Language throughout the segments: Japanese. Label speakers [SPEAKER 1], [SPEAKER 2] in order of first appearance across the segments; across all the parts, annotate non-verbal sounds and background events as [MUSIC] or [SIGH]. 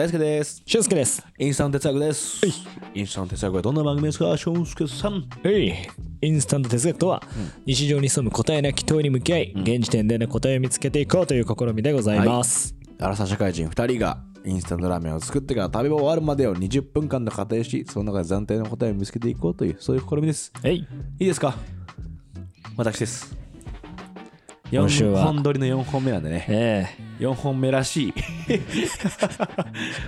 [SPEAKER 1] 大輔です。
[SPEAKER 2] 俊介です。
[SPEAKER 1] インスタント哲学です。インスタント哲学はどんな番組ですか？俊介さん。
[SPEAKER 2] はい。インスタント哲学とは、日常に潜む答えなき問いに向き合い、現時点での答えを見つけていこうという試みでございます。
[SPEAKER 1] アラサー社会人2人がインスタントラーメンを作ってから食べ終わるまでを20分間の仮定し、その中で暫定の答えを見つけていこうという、そういう試みです。
[SPEAKER 2] はい。
[SPEAKER 1] いいですか？私です。
[SPEAKER 2] 今週は。
[SPEAKER 1] 4本撮りの4本目なんでね。
[SPEAKER 2] え
[SPEAKER 1] 4本目らしい。[LAUGHS]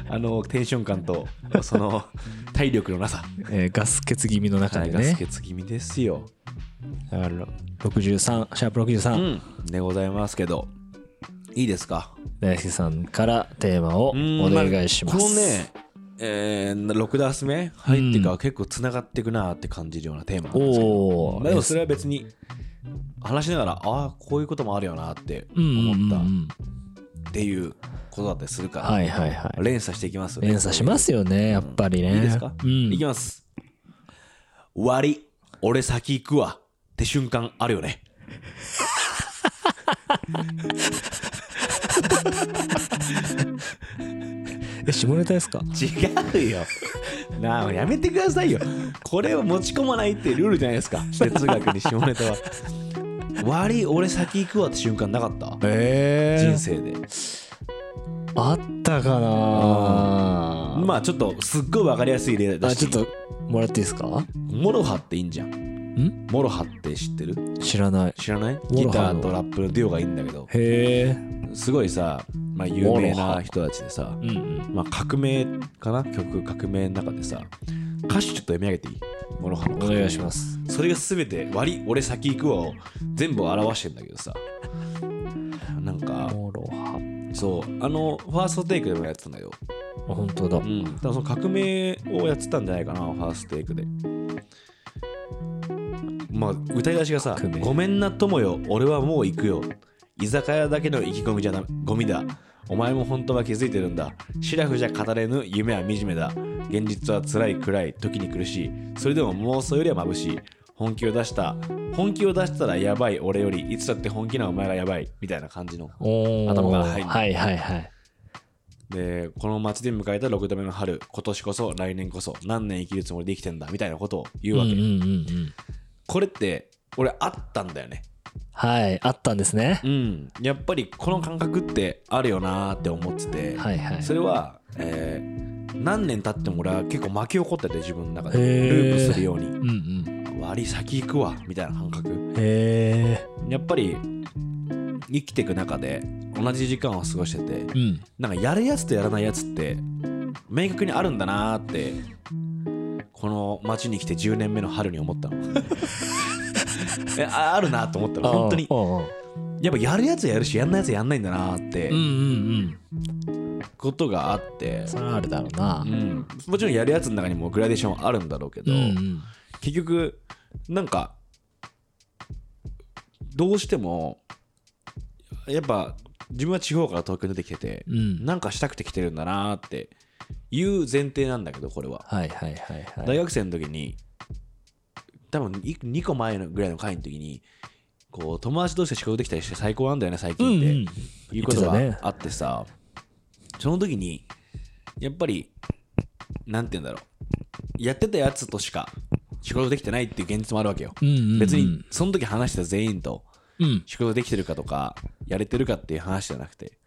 [SPEAKER 1] あのテンション感とその体力のなさ。
[SPEAKER 2] ええーガス欠気味の中で
[SPEAKER 1] ガス
[SPEAKER 2] ね。
[SPEAKER 1] 欠気味ですよ、
[SPEAKER 2] だから63、シャープ
[SPEAKER 1] う
[SPEAKER 2] 63、
[SPEAKER 1] ん、でございますけど。いいですか？
[SPEAKER 2] 大輔さんからテーマを
[SPEAKER 1] うん
[SPEAKER 2] お願いします。
[SPEAKER 1] このねえー、6ダース目入ってから結構つながっていくなって感じるようなテーマなんですけど、でもそれは別に話しながらああこういうこともあるよなって
[SPEAKER 2] うんうんうん
[SPEAKER 1] 思ったっ
[SPEAKER 2] うん
[SPEAKER 1] ていうことだったりするから、
[SPEAKER 2] はいはいはい。
[SPEAKER 1] 連鎖していきますよね
[SPEAKER 2] 連鎖しますよね、やっぱりね。
[SPEAKER 1] いいですか、
[SPEAKER 2] うん
[SPEAKER 1] いきます。割り、俺先行くわって瞬間あるよね。[LAUGHS]
[SPEAKER 2] え、下ネタですか？
[SPEAKER 1] 違うよ。なあ、やめてくださいよ。これを持ち込まないってルールじゃないですか。哲学に下ネタは。割り、俺先行くわって瞬間なかった？
[SPEAKER 2] え
[SPEAKER 1] 人生で。
[SPEAKER 2] あったかな
[SPEAKER 1] まあちょっとすっごいわかりやすい例だ
[SPEAKER 2] あ、
[SPEAKER 1] し
[SPEAKER 2] ちょっともらっていいですか？
[SPEAKER 1] MOROHA っていいんじゃん。
[SPEAKER 2] ん？
[SPEAKER 1] MOROHA って知ってる？
[SPEAKER 2] 知らない。
[SPEAKER 1] 知らない？
[SPEAKER 2] モ
[SPEAKER 1] ギターとラップのデュオがいいんだけど、
[SPEAKER 2] へえ。
[SPEAKER 1] すごいさ、まあ、有名な人たちでさ、
[SPEAKER 2] うんうん。
[SPEAKER 1] まあ、革命かな？曲革命の中でさ歌詞ちょっと読み上げていい？ MOROHA の
[SPEAKER 2] お願いします。
[SPEAKER 1] それが全て割り俺先行くわを全部表してんだけどさ。なんか
[SPEAKER 2] MOROHA。
[SPEAKER 1] そうあの THE FIRST TAKE でもやってたんだよ
[SPEAKER 2] あ、本当だ。
[SPEAKER 1] うん。だからその革命をやってたんじゃないかな THE FIRST TAKE で。まあ歌い出しがさ
[SPEAKER 2] 革命「
[SPEAKER 1] ごめんな友よ俺はもう行くよ。居酒屋だけの意気込みじゃなゴミだお前も本当は気づいてるんだ。シラフじゃ語れぬ夢は惨めだ。現実は辛い暗い時に苦しい。それでも妄想よりは眩しい。本気を出した。本気を出したらやばい。俺よりいつだって本気なお前がやばい。みたいな感じの頭から入る
[SPEAKER 2] はいはいはい。
[SPEAKER 1] でこの街で迎えた6度目の春。今年こそ来年こそ何年生きるつもりで生きてんだ。みたいなことを言うわけ。これって俺あったんだよね
[SPEAKER 2] はい、あったんですね。
[SPEAKER 1] うんやっぱりこの感覚ってあるよなーって思ってて、
[SPEAKER 2] はいはい。
[SPEAKER 1] それは、えー何年経っても俺は結構巻き起こってて自分の中でループするように
[SPEAKER 2] うんうん。
[SPEAKER 1] 割り先行くわみたいな感覚
[SPEAKER 2] へえ。
[SPEAKER 1] やっぱり生きていく中で同じ時間を過ごしてて
[SPEAKER 2] うん。
[SPEAKER 1] なんかやるやつとやらないやつって明確にあるんだなーってこの街に来て10年目の春に思ったのえ [LAUGHS] [LAUGHS] ああるなと思ったの本当にやっぱやるやつやるしやんないやつやんないんだなーってことがあって
[SPEAKER 2] うん。それはあるだろうな
[SPEAKER 1] う。ん、もちろんやるやつの中にもグラデーションあるんだろうけど、
[SPEAKER 2] うんうん。
[SPEAKER 1] 結局なんかどうしてもやっぱ自分は地方から東京に出てきてて、
[SPEAKER 2] うん。
[SPEAKER 1] なんかしたくて来てるんだなーっていう前提なんだけどこれは、
[SPEAKER 2] はいはいはいはい。
[SPEAKER 1] 大学生の時に多分2個前のぐらいの会の時にこう友達同士で仕事できたりして最高なんだよね最
[SPEAKER 2] うん
[SPEAKER 1] 近って、
[SPEAKER 2] うん。
[SPEAKER 1] いうことがあってさ、その時にやっぱりなんて言うんだろうやってたやつとしか仕事できてないっていう現実もあるわけよ、
[SPEAKER 2] うんうんうん
[SPEAKER 1] 別にその時話した全員と
[SPEAKER 2] うん。
[SPEAKER 1] 仕事できてるかとかやれてるかっていう話じゃなくて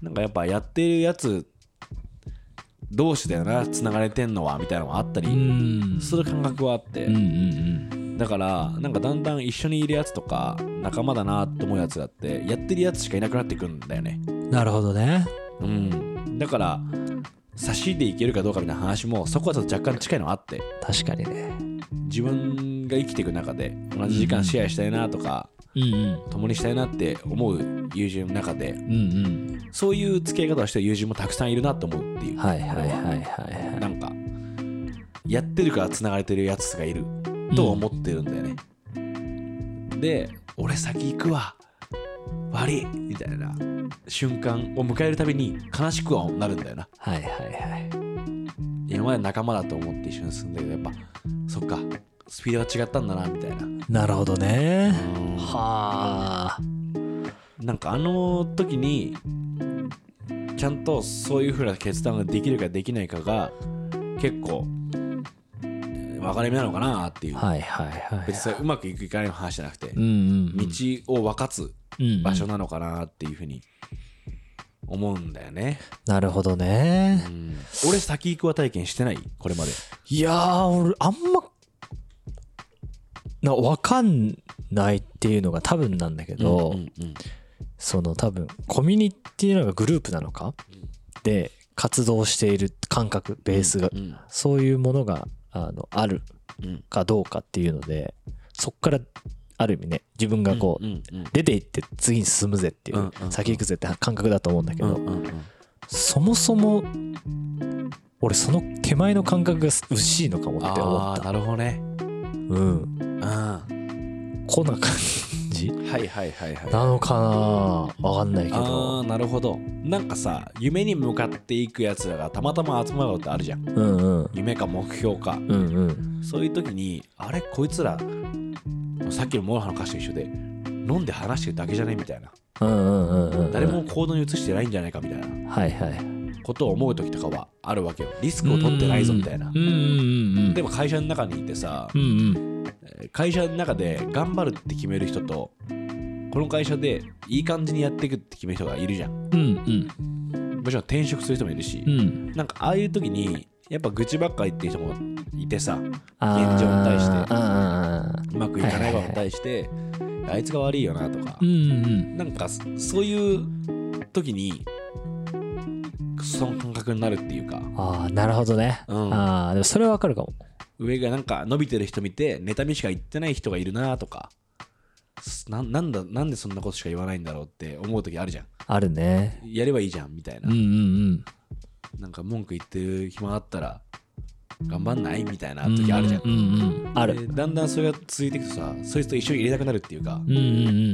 [SPEAKER 1] なんかやっぱやってるやつ同士だよなつながれてんのはみたいなのもあったり
[SPEAKER 2] うん。
[SPEAKER 1] する感覚はあって、
[SPEAKER 2] うんうん
[SPEAKER 1] だからなんかだんだん一緒にいるやつとか仲間だなって思うやつだってやってるやつしかいなくなってくんだよね
[SPEAKER 2] うん。なるほどね。
[SPEAKER 1] うん、だから差しでいけるかどうかみたいな話もそこはちょっと若干近いのあって
[SPEAKER 2] 確かにね。
[SPEAKER 1] 自分が生きていく中で同じ時間シェアしたいなとか、
[SPEAKER 2] うんうん。
[SPEAKER 1] 共にしたいなって思う友人の中で
[SPEAKER 2] うんうん。
[SPEAKER 1] そういう付き合い方をしてる友人もたくさんいるなと思うっていう、
[SPEAKER 2] はいはいはいはいは
[SPEAKER 1] なんかやってるからつながれてるやつがいると思ってるんだよね、で俺先行くわ悪いみたいな瞬間を迎えるたびに悲しくはなるんだよな。
[SPEAKER 2] い。はいはいはい。
[SPEAKER 1] 今まで仲間だと思って一緒に住んでるけどやっぱそっかスピードが違ったんだなみたいな。
[SPEAKER 2] なるほどね。
[SPEAKER 1] うん。
[SPEAKER 2] はあ。
[SPEAKER 1] なんかあの時にちゃんとそういう風な決断ができるかできないかが結構分かれ目なのかなっていう、
[SPEAKER 2] はいはいはい
[SPEAKER 1] 別にそれうまくいくいかないの話じゃなくて、
[SPEAKER 2] うんうん
[SPEAKER 1] 道を分かつ
[SPEAKER 2] うん。
[SPEAKER 1] 場所なのかなっていうふうに思うんだよね、
[SPEAKER 2] なるほどね。
[SPEAKER 1] うん。俺先行くは体験してない？これまで。
[SPEAKER 2] いやー俺あんまな分かんないっていうのが多分なんだけど、
[SPEAKER 1] うんうん
[SPEAKER 2] その多分コミュニティなのかグループなのかで活動している感覚ベースが、
[SPEAKER 1] うん
[SPEAKER 2] そういうものがあのある
[SPEAKER 1] うん。
[SPEAKER 2] かどうかっていうのでそっからある意味ね自分がこう、
[SPEAKER 1] うんうん
[SPEAKER 2] 出ていって次に進むぜっていう、
[SPEAKER 1] うんうんうん。
[SPEAKER 2] 先行くぜって感覚だと思うんだけど、
[SPEAKER 1] うんうんうん。
[SPEAKER 2] そもそも俺その手前の感覚が薄いのかもって思った。
[SPEAKER 1] なるほどね
[SPEAKER 2] うん。
[SPEAKER 1] あ
[SPEAKER 2] こんな感じ？
[SPEAKER 1] ーはいはいはいはい。
[SPEAKER 2] なのかな？わかんないけ
[SPEAKER 1] あ
[SPEAKER 2] ど
[SPEAKER 1] ーなるほど。なんかさ夢に向かっていくやつらがたまたま集まることあるじゃん。
[SPEAKER 2] うんうん。
[SPEAKER 1] 夢か目標か。
[SPEAKER 2] うんうん。
[SPEAKER 1] そういう時にあれ？こいつらさっきの MOROHA の歌詞と一緒で飲んで話してるだけじゃね？みたいな。
[SPEAKER 2] うんうんうんうん。
[SPEAKER 1] 誰も行動に移してないんじゃないか？みたいな。
[SPEAKER 2] はいはい
[SPEAKER 1] ことを思う時とかはあるわけよ。リスクを取ってないぞみたいな。でも会社の中にいてさ
[SPEAKER 2] うんうん。
[SPEAKER 1] えー会社の中で頑張るって決める人とこの会社でいい感じにやっていくって決める人がいるじゃん。
[SPEAKER 2] うんうん。
[SPEAKER 1] もちろん転職する人もいるし
[SPEAKER 2] うん。
[SPEAKER 1] なんかああいう時にやっぱ愚痴ばっかり言ってる人もいてさ現状に対してうまくいかないことに対してあいつが悪いよなとか。
[SPEAKER 2] うんうん。
[SPEAKER 1] なんかそそういう時にその感覚になるっていうか。
[SPEAKER 2] ああなるほどね、
[SPEAKER 1] うん。
[SPEAKER 2] ああでもそれはわかるかも。
[SPEAKER 1] 上がなんか伸びてる人見て妬みしか言ってない人がいるなとか。ななんだなんでそんなことしか言わないんだろうって思う時あるじゃん。
[SPEAKER 2] あるね。
[SPEAKER 1] やればいいじゃんみたいな、
[SPEAKER 2] うんうんうん。
[SPEAKER 1] なんか文句言ってる暇あったら頑張んない？みたいな時あるじゃん、
[SPEAKER 2] うん。うんうん。ある。
[SPEAKER 1] でだんだんそれが続いていくとさそいつと一緒に入れたくなるっていうか、
[SPEAKER 2] うんうんう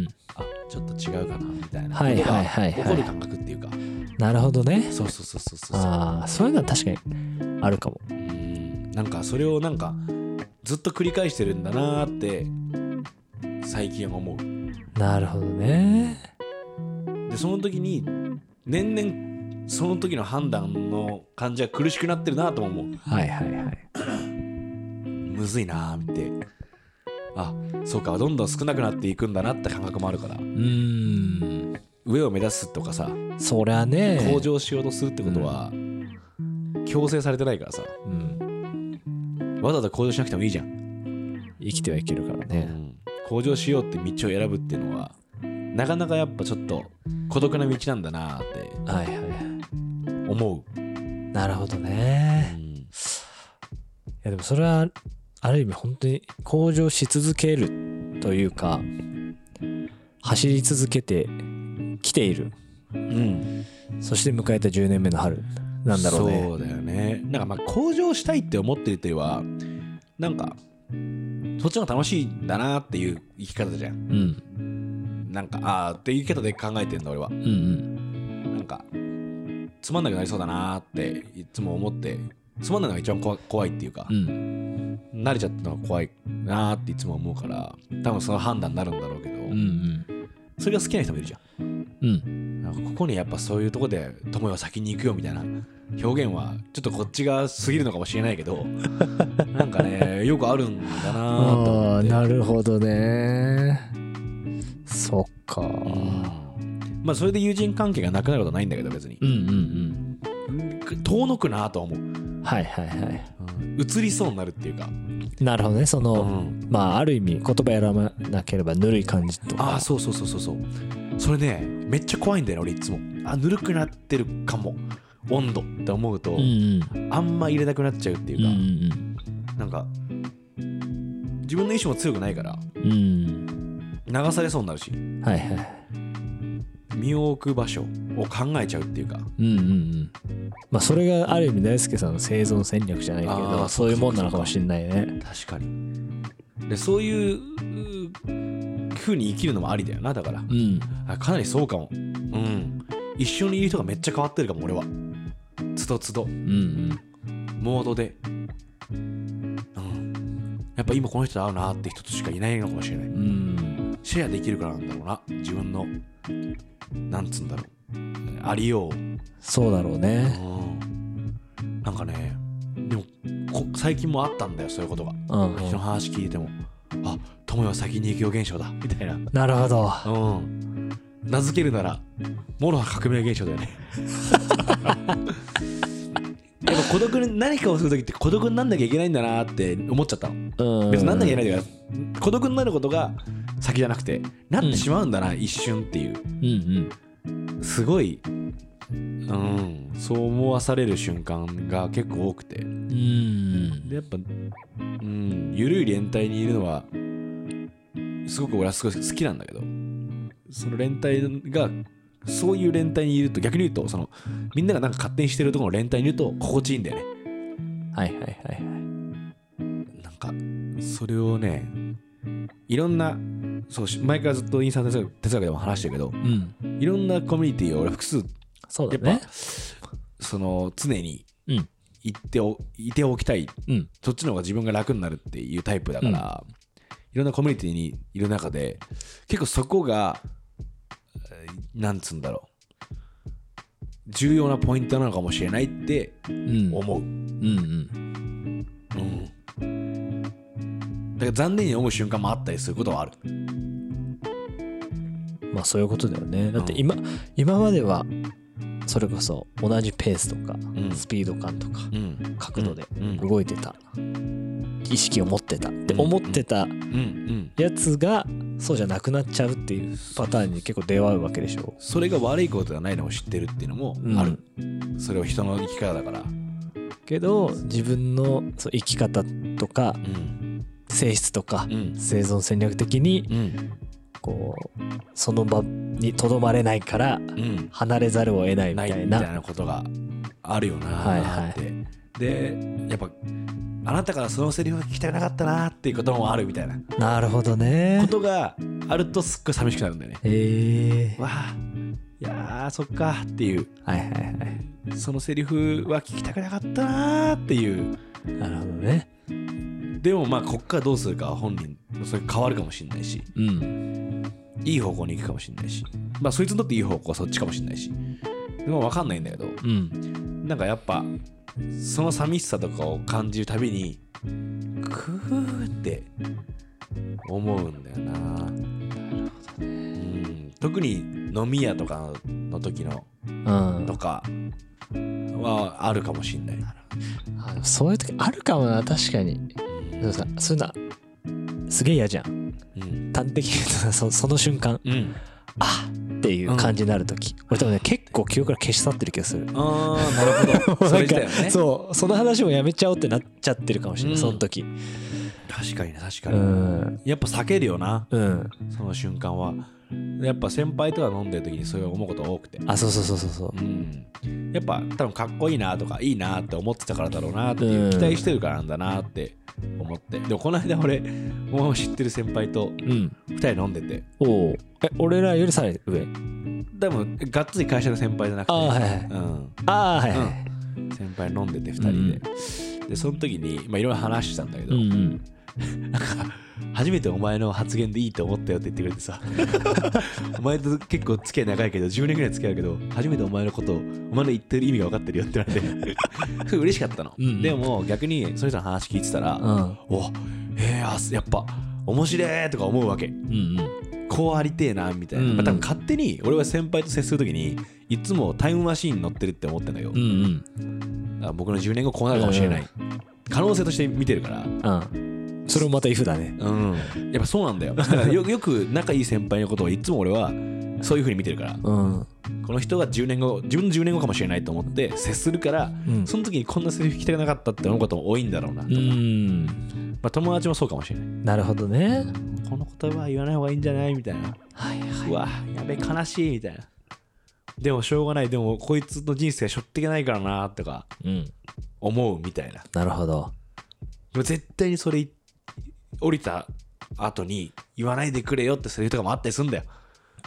[SPEAKER 2] ん。
[SPEAKER 1] あちょっと違うかなみたいな。
[SPEAKER 2] はい
[SPEAKER 1] ことが
[SPEAKER 2] はいはい。はい
[SPEAKER 1] 起こる感覚っていうか、
[SPEAKER 2] なるほどね。
[SPEAKER 1] そうそうそうそうそう
[SPEAKER 2] ああそういうのは確かにあるかも。
[SPEAKER 1] うん。なんかそれをなんかずっと繰り返してるんだなーって最近は思う。
[SPEAKER 2] なるほどね。
[SPEAKER 1] でその時に年々その時の判断の感じが苦しくなってるなとも思う。
[SPEAKER 2] はいはいはい。
[SPEAKER 1] むずいなーって。あそうかどんどん少なくなっていくんだなって感覚もあるから。
[SPEAKER 2] うーん。
[SPEAKER 1] 上を目指すとかさ
[SPEAKER 2] そりゃね。
[SPEAKER 1] 向上しようとするってことは強制されてないからさ。
[SPEAKER 2] うん、
[SPEAKER 1] わざわざ向上しなくてもいいじゃん、
[SPEAKER 2] 生きてはいけるからね。
[SPEAKER 1] うん。向上しようって道を選ぶっていうのはなかなかやっぱちょっと孤独な道なんだなーって。
[SPEAKER 2] はいはいはい
[SPEAKER 1] 思う、
[SPEAKER 2] なるほど
[SPEAKER 1] う
[SPEAKER 2] ね
[SPEAKER 1] ん。
[SPEAKER 2] いやでもそれはある意味本当に向上し続けるというか走り続けてきている。
[SPEAKER 1] うん、
[SPEAKER 2] そして迎えた10年目の春。なんだろうね。
[SPEAKER 1] そうだよね。なんかまあ向上したいって思ってるいうよりはなんかそっちの方が楽しいんだなっていう生き方じゃん。
[SPEAKER 2] うん。
[SPEAKER 1] なんかああっていう生き方で考えてんの俺は。
[SPEAKER 2] うんうん。
[SPEAKER 1] なんかつまんなくなりそうだなっていつも思ってつまんないのが一番怖怖いっていうか
[SPEAKER 2] う、ん。
[SPEAKER 1] 慣れちゃったのが怖いなっていつも思うから多分その判断になるんだろうけど、
[SPEAKER 2] うん
[SPEAKER 1] それが好きな人もいるじゃ
[SPEAKER 2] うん。うん。
[SPEAKER 1] んなんかここにやっぱそういうとこで友よ先に行くよみたいな表現はちょっとこっちが過ぎるのかもしれないけど [LAUGHS] なんかねよくあるんだなと思って。
[SPEAKER 2] なるほどね。そっか。
[SPEAKER 1] うんまあそれで友人関係がなくなることはないんだけど別に。
[SPEAKER 2] うんうん
[SPEAKER 1] 遠のくなとは思う、
[SPEAKER 2] うんはいはいはい。
[SPEAKER 1] うん、移りそうになるっていうか、
[SPEAKER 2] なるほどね。その、
[SPEAKER 1] うん。
[SPEAKER 2] まあある意味言葉選ばなければぬるい感じとか。
[SPEAKER 1] ああそうそうそうそうそう。それねめっちゃ怖いんだよね俺いつも。あぬるくなってるかも。温度って思うと、
[SPEAKER 2] うんうん。
[SPEAKER 1] あんま入れたくなっちゃうっていう
[SPEAKER 2] うんう
[SPEAKER 1] か、
[SPEAKER 2] ん。
[SPEAKER 1] なんか自分の意志も強くないから
[SPEAKER 2] うんうん。
[SPEAKER 1] 流されそうになるし。
[SPEAKER 2] はいはい
[SPEAKER 1] 身を置く場所を考えちゃうっていうか。
[SPEAKER 2] うんうんうん。まあそれがある意味大輔さんの生存戦略じゃないけ
[SPEAKER 1] あ
[SPEAKER 2] ど
[SPEAKER 1] ー
[SPEAKER 2] そういうもんなのかもしれないね。
[SPEAKER 1] 確かに。でそういうう風に生きるのもありだよなだから。
[SPEAKER 2] うん。
[SPEAKER 1] あかなりそうかも。うん。一緒にいる人がめっちゃ変わってるかも俺は。つどつど。
[SPEAKER 2] うんうん。
[SPEAKER 1] モードで。うん。やっぱ今この人と会うなって人としかいないのかもしれない。
[SPEAKER 2] うん。
[SPEAKER 1] シェアできるからなんだろうな自分のなんつうんだろう。ありよう。
[SPEAKER 2] そうだろうね。
[SPEAKER 1] うん。なんかねでもこ最近もあったんだよそういうことが。
[SPEAKER 2] うん、うん。
[SPEAKER 1] 人の話聞いても。あ友よ先に行くよ現象だ。みたいな。
[SPEAKER 2] なるほど。
[SPEAKER 1] うん。名付けるならもろは革命現象だよね。[LAUGHS] やっぱ孤独に何かをする時って孤独になんなきゃいけないんだなって思っちゃったの。
[SPEAKER 2] うん。
[SPEAKER 1] 別になんなきゃいけないというか孤独になることが先じゃなくてなってしまうんだな、一瞬っていう。
[SPEAKER 2] うん
[SPEAKER 1] すごいうん。そう思わされる瞬間が結構多くて。
[SPEAKER 2] うん。うん
[SPEAKER 1] でやっぱうん。緩い連帯にいるのはすごく俺はすごい好きなんだけど。その連帯がそういう連帯にいると逆に言うとそのみんながなんか勝手にしてるところの連帯にいると心地いいんだよね。
[SPEAKER 2] はいはいはいはい。
[SPEAKER 1] なんかそれをねいろんなそうし前からずっとインスタント哲学でも話してるけど
[SPEAKER 2] うん。
[SPEAKER 1] いろんなコミュニティを俺複数やっぱ、
[SPEAKER 2] そうだね。
[SPEAKER 1] その常に
[SPEAKER 2] うん。
[SPEAKER 1] 行っておいておきたい。
[SPEAKER 2] うん。
[SPEAKER 1] そっちの方が自分が楽になるっていうタイプだから、いろんなコミュニティにいる中で結構そこがえーなんつうんだろう。重要なポイントなのかもしれないって
[SPEAKER 2] うん。
[SPEAKER 1] 思う、
[SPEAKER 2] うんうん。
[SPEAKER 1] うん、だから残念に思う瞬間もあったりすることはある。
[SPEAKER 2] まあそういうことだよね。だって今、今まではそれこそ同じペースとか、
[SPEAKER 1] ん。
[SPEAKER 2] スピード感とか
[SPEAKER 1] うん。
[SPEAKER 2] 角度で
[SPEAKER 1] うん。
[SPEAKER 2] 動いてた、意識を持ってたって思ってた
[SPEAKER 1] うん。うん。
[SPEAKER 2] やつがそうじゃなくなっちゃうっていうパターンに結構出会うわけでしょ。
[SPEAKER 1] それが悪いことではないのを知ってるっていうのもある、それは人の生き方だから。
[SPEAKER 2] けど自分のそう生き方とか
[SPEAKER 1] うん
[SPEAKER 2] 性質とか
[SPEAKER 1] うん。
[SPEAKER 2] 生存戦略的に
[SPEAKER 1] うん。
[SPEAKER 2] こうその場にとどまれないから
[SPEAKER 1] うん。
[SPEAKER 2] 離れざるを得ないみたいな。
[SPEAKER 1] みたいなことがあるよな
[SPEAKER 2] はい
[SPEAKER 1] ーって、でやっぱあなたからそのセリフが聞きたくなかったなーっていうこともあるみたいな。
[SPEAKER 2] なるほどね。
[SPEAKER 1] ことがあるとすっごい寂しくなるんだよね。
[SPEAKER 2] へえ
[SPEAKER 1] わあいやーそっかっていう。
[SPEAKER 2] はいはいはい。
[SPEAKER 1] そのセリフは聞きたくなかったなーっていう。
[SPEAKER 2] なるほどね
[SPEAKER 1] でもまあこっからどうするかは本人それ変わるかもしれないし。
[SPEAKER 2] うん
[SPEAKER 1] いい方向に行くかもしれないし。まあそいつにとっていい方向はそっちかもしれないし。でも分かんないんだけど
[SPEAKER 2] うん。
[SPEAKER 1] なんかやっぱその寂しさとかを感じるたびにクーって思うんだよな。うん。特に飲み屋とかの時の
[SPEAKER 2] うん。
[SPEAKER 1] とかはあるかもしんない。
[SPEAKER 2] そういう時あるかもな確かにでもさそういうのすげえ嫌じゃん。
[SPEAKER 1] うん。
[SPEAKER 2] 端的に言うとさそその瞬間
[SPEAKER 1] うん。
[SPEAKER 2] あっていう感じになる時、俺多分ね結構記憶から消し去ってる気がする。
[SPEAKER 1] ああなるほど。[LAUGHS] それね。
[SPEAKER 2] そうその話もやめちゃおうってなっちゃってるかもしれない、
[SPEAKER 1] うん。
[SPEAKER 2] その時。
[SPEAKER 1] 確かにね確か
[SPEAKER 2] う
[SPEAKER 1] に、
[SPEAKER 2] ん。
[SPEAKER 1] やっぱ避けるよな。
[SPEAKER 2] うん。
[SPEAKER 1] その瞬間は。やっぱ先輩とか飲んでる時にそういう思うこと多くて。
[SPEAKER 2] あそうそうそうそうそう。
[SPEAKER 1] うん、やっぱ多分かっこいいなとかいいなって思ってたからだろうなっていう
[SPEAKER 2] うん。
[SPEAKER 1] 期待してるからなんだなって思って。でもこの間俺もう知ってる先輩と
[SPEAKER 2] うん。
[SPEAKER 1] 2人飲んでて。
[SPEAKER 2] おおえ俺らよりさらに上？
[SPEAKER 1] 多分がっつり会社の先輩じゃなくて。
[SPEAKER 2] あーはいはい
[SPEAKER 1] うん、
[SPEAKER 2] ああはいはい、
[SPEAKER 1] 先輩飲んでて2人で、でその時にまあいろいろ話したんだけど、
[SPEAKER 2] うんうん [LAUGHS]
[SPEAKER 1] 初めてお前の発言でいいと思ったよって言ってくれてさ。[LAUGHS] お前と結構付き合い長いけど10年ぐらい付き合うけど初めてお前のことをお前の言ってる意味が分かってるよって言われて。[LAUGHS] 嬉しかったの、
[SPEAKER 2] うん
[SPEAKER 1] でも逆にその人の話聞いてたら、
[SPEAKER 2] うん。
[SPEAKER 1] おへえあやっぱ面白いとか思うわけ。
[SPEAKER 2] うん
[SPEAKER 1] こうありてえなみたいな、
[SPEAKER 2] うん
[SPEAKER 1] まあ、多分勝手に俺は先輩と接する時にいつもタイムマシーンに乗ってるって思ってんだよ、
[SPEAKER 2] うんうん。
[SPEAKER 1] 僕の10年後こうなるかもしれない、可能性として見てるから。
[SPEAKER 2] うんそれもまた if だね。
[SPEAKER 1] うん、やっぱそうなんだよ。だからよ [LAUGHS] よく仲いい先輩のことをいつも俺はそういう風に見てるから、
[SPEAKER 2] うん。
[SPEAKER 1] この人が10年後、自分の10年後かもしれないと思って接するから、
[SPEAKER 2] うん。
[SPEAKER 1] その時にこんなセリフ聞きたくなかったって思うことも多いんだろうなと
[SPEAKER 2] う
[SPEAKER 1] か、
[SPEAKER 2] ん。
[SPEAKER 1] まあ、友達もそうかもしれない。
[SPEAKER 2] なるほどね。
[SPEAKER 1] この言葉は言わない方がいいんじゃない？みたいな。
[SPEAKER 2] はいは
[SPEAKER 1] うわ、やべえ、悲しいみたいな。でもしょうがない、でもこいつの人生しょってけないからなとか。
[SPEAKER 2] うん。
[SPEAKER 1] 思うみたいな。
[SPEAKER 2] なるほど。
[SPEAKER 1] でも絶対にそれ降りた後に言わないでくれよってセリフとかもあったりするんだよ。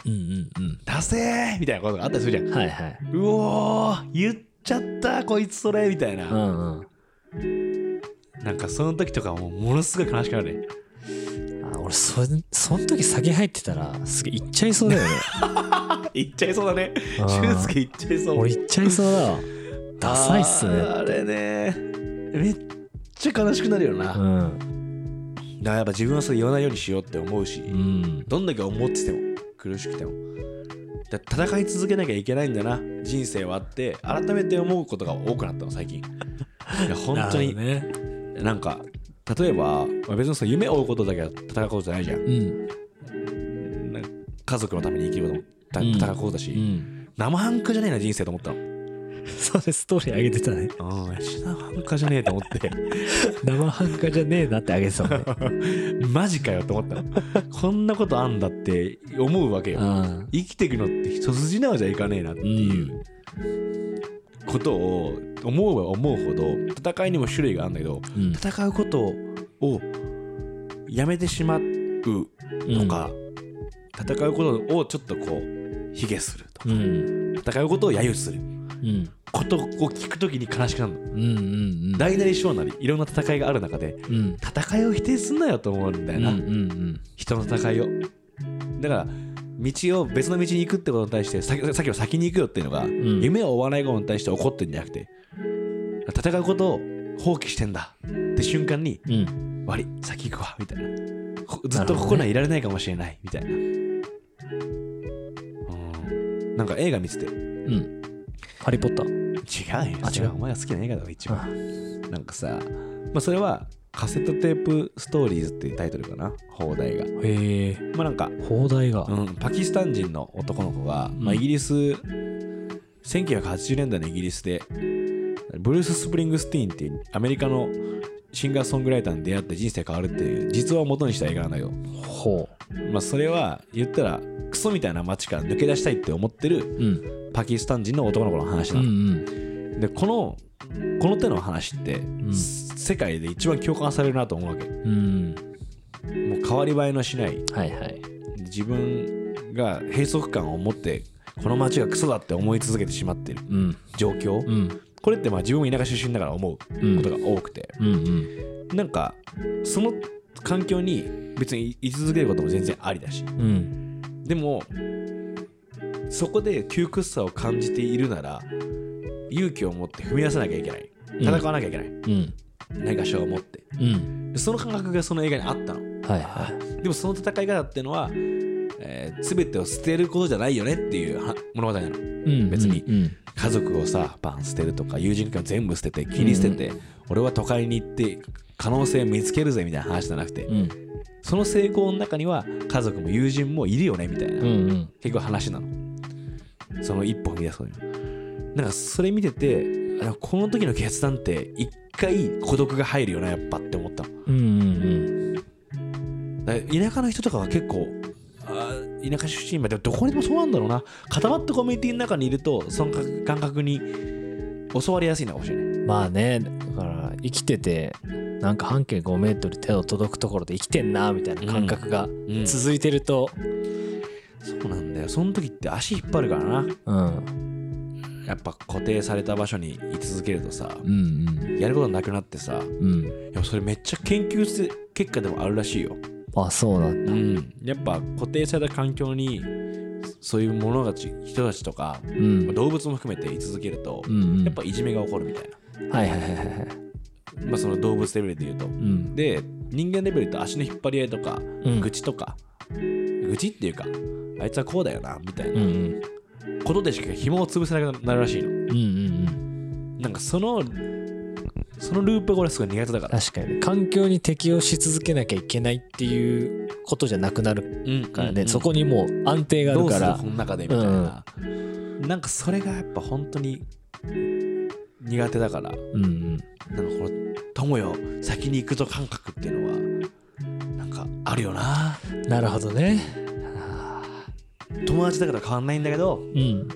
[SPEAKER 2] うんうん
[SPEAKER 1] 出せーみたいなことがあったりするじゃん。
[SPEAKER 2] うんはいはい。う
[SPEAKER 1] おー言っちゃったこいつそれみたいな、
[SPEAKER 2] うんうん。
[SPEAKER 1] なんかその時とかもうものすごい悲しくなるね。
[SPEAKER 2] あ俺俺そその時先入ってたらすげえ行っちゃいそうだよね。[LAUGHS]
[SPEAKER 1] いっちゃいそうだね。俊介いっちゃいそう。
[SPEAKER 2] 俺行っちゃいそうだわ。ダサいっすね。
[SPEAKER 1] あれね。めっちゃ悲しくなるよな、だか
[SPEAKER 2] うん
[SPEAKER 1] らやっぱ自分はそれ言わないようにしようって思うし、
[SPEAKER 2] うん。
[SPEAKER 1] どんだけ思ってても苦しくても。だ戦い続けなきゃいけないんだな人生はあって改めて思うことが多くなったの最近。[LAUGHS] いや本当に。
[SPEAKER 2] ね。
[SPEAKER 1] なんか例えばまあ別にその夢を追うことだけは戦うことじゃないじゃん。
[SPEAKER 2] うん。
[SPEAKER 1] なんか家族のために生きることも戦うことだし、
[SPEAKER 2] うん。
[SPEAKER 1] 生半可じゃねえな人生と思ったの [LAUGHS]
[SPEAKER 2] それストーリー上げてたね。
[SPEAKER 1] ああ生半可じゃねえと思って。[LAUGHS]
[SPEAKER 2] 生半可じゃねえなってあげてたもんね。[LAUGHS]
[SPEAKER 1] マジかよと思ったのこんなことあんだって思うわけよ。
[SPEAKER 2] あ
[SPEAKER 1] 生きていくのって一筋縄じゃいかねえなっていうことを思うは思うほど戦いにも種類があるんだけど
[SPEAKER 2] うん。
[SPEAKER 1] 戦うことをやめてしまうとか、戦うことをちょっとこう卑下するとか、
[SPEAKER 2] うん。
[SPEAKER 1] 戦うことを揶揄する。
[SPEAKER 2] うん
[SPEAKER 1] ことを聞くときに悲しくなるの。
[SPEAKER 2] うんうん
[SPEAKER 1] 大なり小なりいろんな戦いがある中で
[SPEAKER 2] うん。
[SPEAKER 1] 戦いを否定すんなよと思うんだよな、
[SPEAKER 2] うんうん
[SPEAKER 1] 人の戦いを。だから道を別の道に行くってことに対して先先を先に行くよっていうのが、
[SPEAKER 2] ん。
[SPEAKER 1] 夢を追わないことに対して怒ってるんじゃなくて戦うことを放棄してんだ。って瞬間に
[SPEAKER 2] うん。
[SPEAKER 1] 悪い先行くわみたいな。こずっとここにはいられないかもしれないみたいな、うん。なんか映画見てて。違
[SPEAKER 2] うんハリー・ポッター。
[SPEAKER 1] うよ。
[SPEAKER 2] あ違う。
[SPEAKER 1] お前が好きな映画だろ一番。なんかさ、まあ、それはカセットテープストーリーズっていうタイトルかな。放題が。
[SPEAKER 2] へえ。
[SPEAKER 1] まあなんか
[SPEAKER 2] 放題が。
[SPEAKER 1] うん、パキスタン人の男の子が、まあ、
[SPEAKER 2] うん
[SPEAKER 1] イギリス、1980年代のイギリスでブルース・スプリングスティーンっていうアメリカのシンガーソングライターに出会って人生変わるっていう実話を元にした映画なんだけど、
[SPEAKER 2] ほ
[SPEAKER 1] まあ、それは言ったらクソみたいな街から抜け出したいって思ってる
[SPEAKER 2] ううん。
[SPEAKER 1] パキスタン人の男の子の話
[SPEAKER 2] う
[SPEAKER 1] なの、
[SPEAKER 2] ん
[SPEAKER 1] でこのこの手の話って、
[SPEAKER 2] ん。
[SPEAKER 1] 世界で一番共感されるなと思うわけ。も
[SPEAKER 2] うん。
[SPEAKER 1] う変わり映えのしない。
[SPEAKER 2] はいはい。
[SPEAKER 1] 自分が閉塞感を持ってこの街がクソだって思い続けてしまっている
[SPEAKER 2] うん。
[SPEAKER 1] 状況、
[SPEAKER 2] うん
[SPEAKER 1] これってまあ自分も田舎出身だから思う
[SPEAKER 2] うん。
[SPEAKER 1] ことが多くて、
[SPEAKER 2] うんうん。
[SPEAKER 1] なんかその環境に別に居続けることも全然ありだし。
[SPEAKER 2] うん。
[SPEAKER 1] でもそこで窮屈さを感じているなら勇気を持って踏み出さなきゃいけない。戦わなきゃいけない、
[SPEAKER 2] うん。
[SPEAKER 1] 何かしらを持って。
[SPEAKER 2] うん。
[SPEAKER 1] でその感覚がその映画にあったの。
[SPEAKER 2] はいはい。
[SPEAKER 1] でもその戦い方っていうのは、えー全てを捨てることじゃないよねっていうは物語なの。
[SPEAKER 2] うん
[SPEAKER 1] 別に。
[SPEAKER 2] うん
[SPEAKER 1] 家族をさバン捨てるとか友人関係を全部捨てて切り捨てて、俺は都会に行って可能性を見つけるぜみたいな話じゃなくて、
[SPEAKER 2] うん。
[SPEAKER 1] その成功の中には家族も友人もいるよねみたいな、
[SPEAKER 2] うんうん。
[SPEAKER 1] 結構話なの。その一歩踏み出すことに。なんかそれ見ててあこの時の決断って一回孤独が入るよなやっぱって思ったの。
[SPEAKER 2] うんうん。
[SPEAKER 1] だから田舎の人とかは結構田舎出身まあでもどこにでもそうなんだろうな。固まったコミュニティの中にいるとその感覚に教わりやすいのかもしれない。
[SPEAKER 2] うんまあねだから生きててなんか半径5メートル手を届くところで生きてんなみたいな感覚が
[SPEAKER 1] うん。
[SPEAKER 2] 続いてると。
[SPEAKER 1] そうなんだよ。その時って足引っ張るからな。
[SPEAKER 2] うん。
[SPEAKER 1] やっぱ固定された場所に居続けるとさ
[SPEAKER 2] うん
[SPEAKER 1] やることなくなってさ
[SPEAKER 2] うん。うん
[SPEAKER 1] いやそれめっちゃ研究せ結果でもあるらしいよ
[SPEAKER 2] あそうなんだ。
[SPEAKER 1] うん。やっぱ固定された環境にそういう者たち人たちとか
[SPEAKER 2] うん。
[SPEAKER 1] 動物も含めて居続けると
[SPEAKER 2] うんうん。
[SPEAKER 1] やっぱいじめが起こるみたいな。
[SPEAKER 2] はいはいはいはいはい。
[SPEAKER 1] まあその動物レベルで言うと。
[SPEAKER 2] うん。
[SPEAKER 1] で人間レベルと足の引っ張り合いとか
[SPEAKER 2] うん。
[SPEAKER 1] 愚痴とか。愚痴っていうかあいつはこうだよなみたい
[SPEAKER 2] うんう
[SPEAKER 1] なん。ことでしか紐を潰せなくなるらしいの。
[SPEAKER 2] うんうん。
[SPEAKER 1] なんかそのそのループが俺すごい苦手だから。
[SPEAKER 2] 確かに。ね環境に適応し続けなきゃいけないっていうことじゃなくなる
[SPEAKER 1] うん
[SPEAKER 2] からね、
[SPEAKER 1] うん
[SPEAKER 2] そこにもう安定があ
[SPEAKER 1] どうする
[SPEAKER 2] るから
[SPEAKER 1] この中でみたいな、なんかそれがやっぱ本当に苦手だから。
[SPEAKER 2] うんうん。
[SPEAKER 1] なんかこの友よ先に行くと感覚っていうのはなんかあるよな。
[SPEAKER 2] なるほどね。
[SPEAKER 1] 友達だから変わんないんだけど
[SPEAKER 2] うん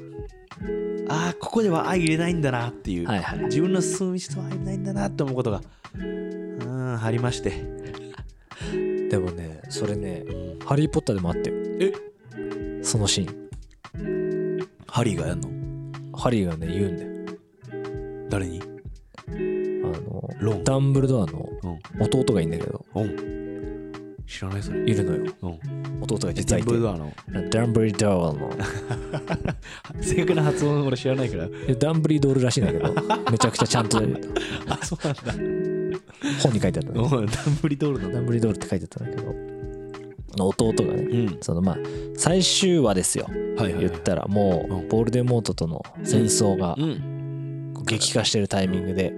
[SPEAKER 1] ああここでは相入れないんだなっていう、
[SPEAKER 2] はいはい。
[SPEAKER 1] 自分の進む道とは相入れないんだなって思うことがうんありまして、
[SPEAKER 2] でもねそれね
[SPEAKER 1] うん「
[SPEAKER 2] ハリー・ポッター」でもあったよ。
[SPEAKER 1] え？
[SPEAKER 2] そのシーン。
[SPEAKER 1] ハリーがやんの？
[SPEAKER 2] ハリーがね言うんだよ。
[SPEAKER 1] 誰に？
[SPEAKER 2] あの
[SPEAKER 1] ロン。
[SPEAKER 2] ダンブルドアの
[SPEAKER 1] うん。
[SPEAKER 2] 弟がいいんだけど。
[SPEAKER 1] うん知らないそれ。
[SPEAKER 2] いるのよ。
[SPEAKER 1] うん。
[SPEAKER 2] 弟が
[SPEAKER 1] ダ
[SPEAKER 2] 実はいて
[SPEAKER 1] ンブルドアの。
[SPEAKER 2] ダンブリドアの。[LAUGHS]
[SPEAKER 1] 正確な発音俺知らないから。
[SPEAKER 2] ダンブリドールらしいんだけど。めちゃくちゃちゃんと。[LAUGHS]
[SPEAKER 1] あそうなんだ。
[SPEAKER 2] 本に書いてあったの
[SPEAKER 1] うんダンブリドールなんだ
[SPEAKER 2] ダンブリドールって書いてあったんだけど。弟がね
[SPEAKER 1] うん。
[SPEAKER 2] そのまあ最終話ですよ。
[SPEAKER 1] はいはい
[SPEAKER 2] 言ったらも
[SPEAKER 1] う
[SPEAKER 2] ボルデモートとの戦争が
[SPEAKER 1] うん。
[SPEAKER 2] 激化してるタイミングで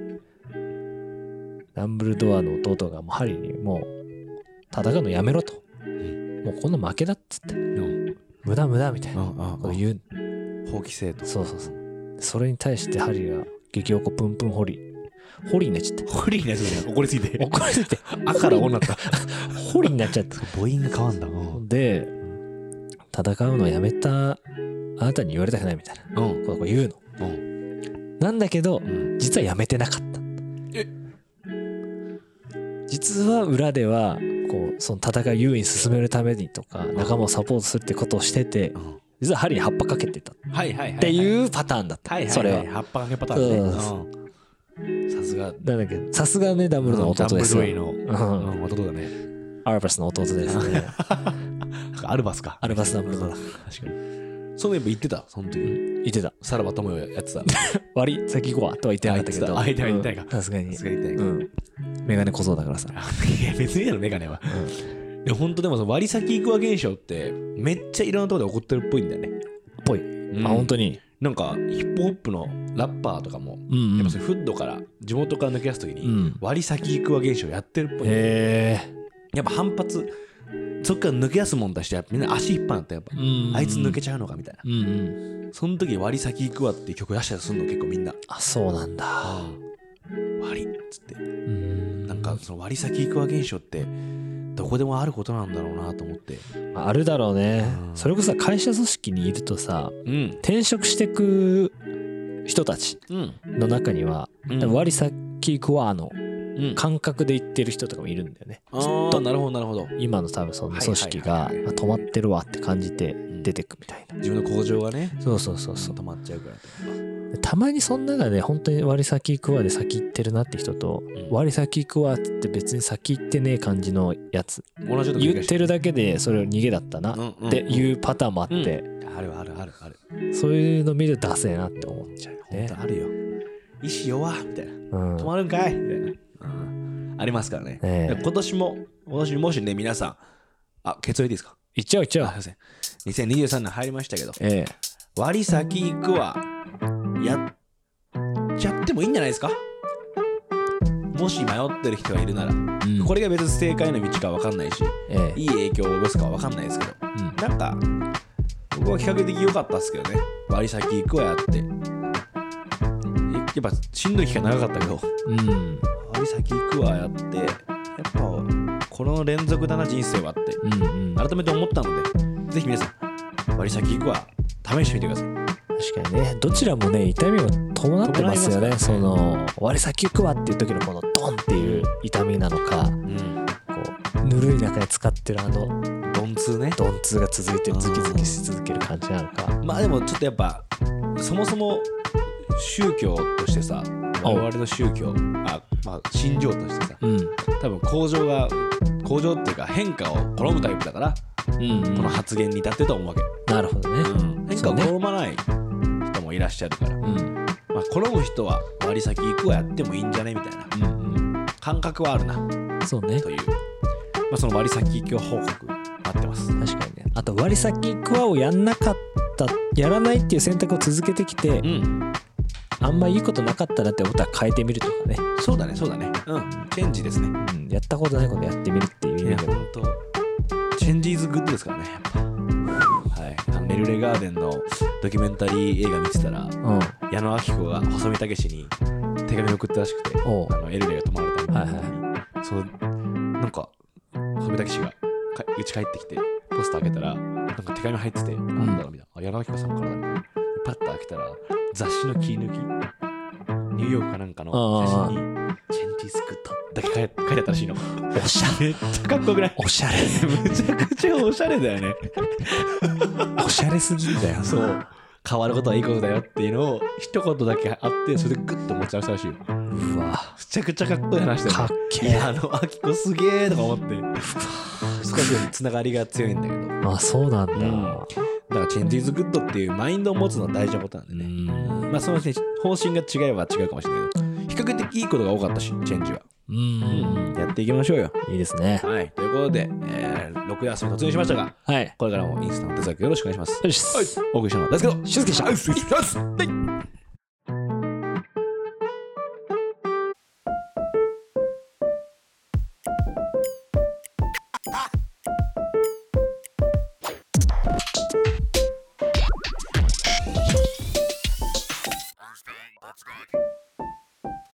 [SPEAKER 2] ダンブルドアの弟がもうハリーにもう戦うのやめろと。もうこんな負けだっつって。
[SPEAKER 1] うん。
[SPEAKER 2] 無駄無駄みたいな。
[SPEAKER 1] うん
[SPEAKER 2] こと言う。
[SPEAKER 1] 放棄せえと。
[SPEAKER 2] そうそうそう。それに対してハリーが激おこプンプンホリ。ーホリーになっちゃって。
[SPEAKER 1] ホリーのやつじゃん。怒りすぎて。
[SPEAKER 2] 怒られて。
[SPEAKER 1] あからおになった。
[SPEAKER 2] ホリーになっちゃって。
[SPEAKER 1] 母音が変わんだ。うん。
[SPEAKER 2] で戦うのやめたあなたに言われたくないみたいな。
[SPEAKER 1] うん。
[SPEAKER 2] ことを言うの。
[SPEAKER 1] うん。
[SPEAKER 2] なんだけど
[SPEAKER 1] うん。
[SPEAKER 2] 実はやめてなかった。
[SPEAKER 1] え。
[SPEAKER 2] 実は裏ではこうその戦いを優位に進めるためにとか仲間をサポートするってことをしてて
[SPEAKER 1] うん。
[SPEAKER 2] 実はハリーに葉っぱかけてた。っ
[SPEAKER 1] はいはいはい。
[SPEAKER 2] ていうパターンだっ
[SPEAKER 1] はいはい
[SPEAKER 2] たそれは。
[SPEAKER 1] 葉っぱかけパターンね。さすが。
[SPEAKER 2] なんだっけ？さすがねダンブルの弟ですよ
[SPEAKER 1] ダンブルドアの。うん。弟だね。
[SPEAKER 2] アルバスの弟ですね。[LAUGHS]
[SPEAKER 1] アルバスか。
[SPEAKER 2] アルバスダンブルドア
[SPEAKER 1] 確かにそういえば言ってたその時。
[SPEAKER 2] 言ってた。
[SPEAKER 1] さらば友よやってた
[SPEAKER 2] 割り先行こうとは言ってなかったけど。
[SPEAKER 1] あ言ってたあ言ってないか。
[SPEAKER 2] うんさすがに。
[SPEAKER 1] さすがに言ってない
[SPEAKER 2] うん。メガネ小僧だからさ。
[SPEAKER 1] いや別にいいやろメガネは。で本当でもその割り先行くわ現象ってめっちゃいろんなところで起こってるっぽいんだよね。
[SPEAKER 2] ぽい。あ本当
[SPEAKER 1] に。
[SPEAKER 2] に
[SPEAKER 1] なんかヒップホップのラッパーとかもやっぱそれフッドから地元から抜け出す時に
[SPEAKER 2] うん。
[SPEAKER 1] 割り先行くわ現象やってるっぽい。
[SPEAKER 2] へ
[SPEAKER 1] やっぱ反発そっから抜け出すもんだしやっぱみんな足引っ張ったやっぱ
[SPEAKER 2] えうん。
[SPEAKER 1] あいつ抜けちゃうのかみたいな。
[SPEAKER 2] うんうん。
[SPEAKER 1] その時割り先行くわっていう曲出したりするの結構みんな。
[SPEAKER 2] あそうなんだ。
[SPEAKER 1] 割りっつって。
[SPEAKER 2] うん。
[SPEAKER 1] なんかその割り先行くわ現象ってどこでもあることなんだろうなと思って。
[SPEAKER 2] あるだろうね。
[SPEAKER 1] うん。
[SPEAKER 2] それこそさ会社組織にいるとさ
[SPEAKER 1] うん。
[SPEAKER 2] 転職してく人たち
[SPEAKER 1] うん
[SPEAKER 2] の中には
[SPEAKER 1] うん。
[SPEAKER 2] 割り先行くわの
[SPEAKER 1] うん
[SPEAKER 2] 感覚で言ってる人とかもいるんだよね。
[SPEAKER 1] あー。なるほどなるほど。
[SPEAKER 2] 今の多分その組織が止まってるわって感じて出てくみたいな。
[SPEAKER 1] 自分の工場がね
[SPEAKER 2] そうそうそうそう。
[SPEAKER 1] 止まっちゃうから
[SPEAKER 2] たまにその中で本当に割り先行くわで先行ってるなって人と
[SPEAKER 1] ん。
[SPEAKER 2] 割り先行くわっつって別に先行ってねえ感じのやつ
[SPEAKER 1] 同じこと
[SPEAKER 2] 言ってるだけでそれを逃げだったな
[SPEAKER 1] っ
[SPEAKER 2] っていうパターンもあって
[SPEAKER 1] あるあるあるある
[SPEAKER 2] そういうの見るとダセえなって思っちゃうよ
[SPEAKER 1] 本
[SPEAKER 2] ね
[SPEAKER 1] 当あるよ。意志弱みたいな。
[SPEAKER 2] うん。
[SPEAKER 1] 止まるんかいみたいなうん。ありますからね。
[SPEAKER 2] ええ。
[SPEAKER 1] で今年も今年もしね皆さん。あ結論いいですか？
[SPEAKER 2] いっちゃういっちゃう。
[SPEAKER 1] あすいません。2023年入りましたけど。
[SPEAKER 2] ええ。
[SPEAKER 1] 割り先行くわやっちゃってもいいんじゃないですか？もし迷ってる人がいるなら。
[SPEAKER 2] うん。
[SPEAKER 1] これが別に正解の道か分かんないし
[SPEAKER 2] ええ。
[SPEAKER 1] いい影響を及ぼすかは分かんないですけど。
[SPEAKER 2] うん。
[SPEAKER 1] なんか僕は比較的良かったっすけどね。割り先行くわやってやっぱしんどい期間長かったけど。
[SPEAKER 2] うん。
[SPEAKER 1] 割り先行くわやって。やっぱこの連続だな人生はって。
[SPEAKER 2] うんうん。
[SPEAKER 1] 改めて思ったのでぜひ皆さん割り先行くわ。試してみてください。
[SPEAKER 2] 確かにね。どちらもね痛みを伴ってますよね。
[SPEAKER 1] ね。
[SPEAKER 2] その割り先行くわっていう時のこのドンっていう痛みなのか
[SPEAKER 1] うん。
[SPEAKER 2] こうぬるい中で使ってるあの
[SPEAKER 1] ドンツーね。
[SPEAKER 2] ドン痛が続いてるズキズキし続ける感じなのか。
[SPEAKER 1] まあでもちょっとやっぱそもそも宗教としてさ我々の宗教あまあ信条としてさ
[SPEAKER 2] うん。
[SPEAKER 1] 多分向上が向上っていうか変化を好むタイプだから、
[SPEAKER 2] うん
[SPEAKER 1] この発言に至ってると思うわけ、
[SPEAKER 2] なるほどね。
[SPEAKER 1] 変化を好まない人もいらっしゃるから、
[SPEAKER 2] うん。
[SPEAKER 1] まあ、好む人は割り先行くわやってもいいんじゃねみたいな
[SPEAKER 2] うん
[SPEAKER 1] 感覚はあるな。
[SPEAKER 2] うんそうね。
[SPEAKER 1] という、まあ、その割り先行き報告待ってます。
[SPEAKER 2] 確かにね。あと割り先行くわをやんなかったやらないっていう選択を続けてきて
[SPEAKER 1] うん
[SPEAKER 2] あんまいいことなかったなってことは変えてみるとかね、
[SPEAKER 1] そうだねそうだね。うん。チェンジですね。
[SPEAKER 2] うん、やったことないことやってみるっていう意味でも
[SPEAKER 1] 本当 Change is good ですからねやっぱ。はい。あの ELLEGARDEN のドキュメンタリー映画見てたら
[SPEAKER 2] うん。
[SPEAKER 1] 矢野顕子が細美武士に手紙を送ったらしくてあのエルレが泊まるために、
[SPEAKER 2] はいはい
[SPEAKER 1] そうなんか細美武士がか家帰ってきてポスター開けたらなんか手紙入ってて、なんだろうみたいな。あ矢野顕子さんからだみたいな。でパッと開けたら雑誌の切り抜き。ニューヨークかなんかの写真に「チェンジーズグッド」だけ書いてあったらしいの。
[SPEAKER 2] おしゃ
[SPEAKER 1] めっちゃかっこよくない？
[SPEAKER 2] おしゃれ。
[SPEAKER 1] めちゃくちゃおしゃれだよね。
[SPEAKER 2] おしゃれすぎんだよ。
[SPEAKER 1] そう。変わることはいいことだよっていうのを一言だけあってそれでグッと持ち合わせたらしいよ。
[SPEAKER 2] うわ。
[SPEAKER 1] めちゃくちゃかっこいい話だよ。
[SPEAKER 2] かっけえ。
[SPEAKER 1] いやあのアキコすげえとか思って。少しつながりが強いんだけど。だ
[SPEAKER 2] あそうなんだ。
[SPEAKER 1] うんから Change is good っていうマインドを持つのは大事なことなんで
[SPEAKER 2] う
[SPEAKER 1] ね、
[SPEAKER 2] ん。
[SPEAKER 1] まあそのね方針が違えば違うかもしれない。けど比較的いいことが多かったしチェンジは、
[SPEAKER 2] うん。
[SPEAKER 1] やっていきましょうよ。
[SPEAKER 2] いいですね。
[SPEAKER 1] はい。ということで、えー、6月に突入しましたが
[SPEAKER 2] はい。
[SPEAKER 1] これからもインスタの手先よろしくお願いします。
[SPEAKER 2] よし。
[SPEAKER 1] お送りしたのは大輔と
[SPEAKER 2] 静けでした。
[SPEAKER 1] はい。失礼します。はい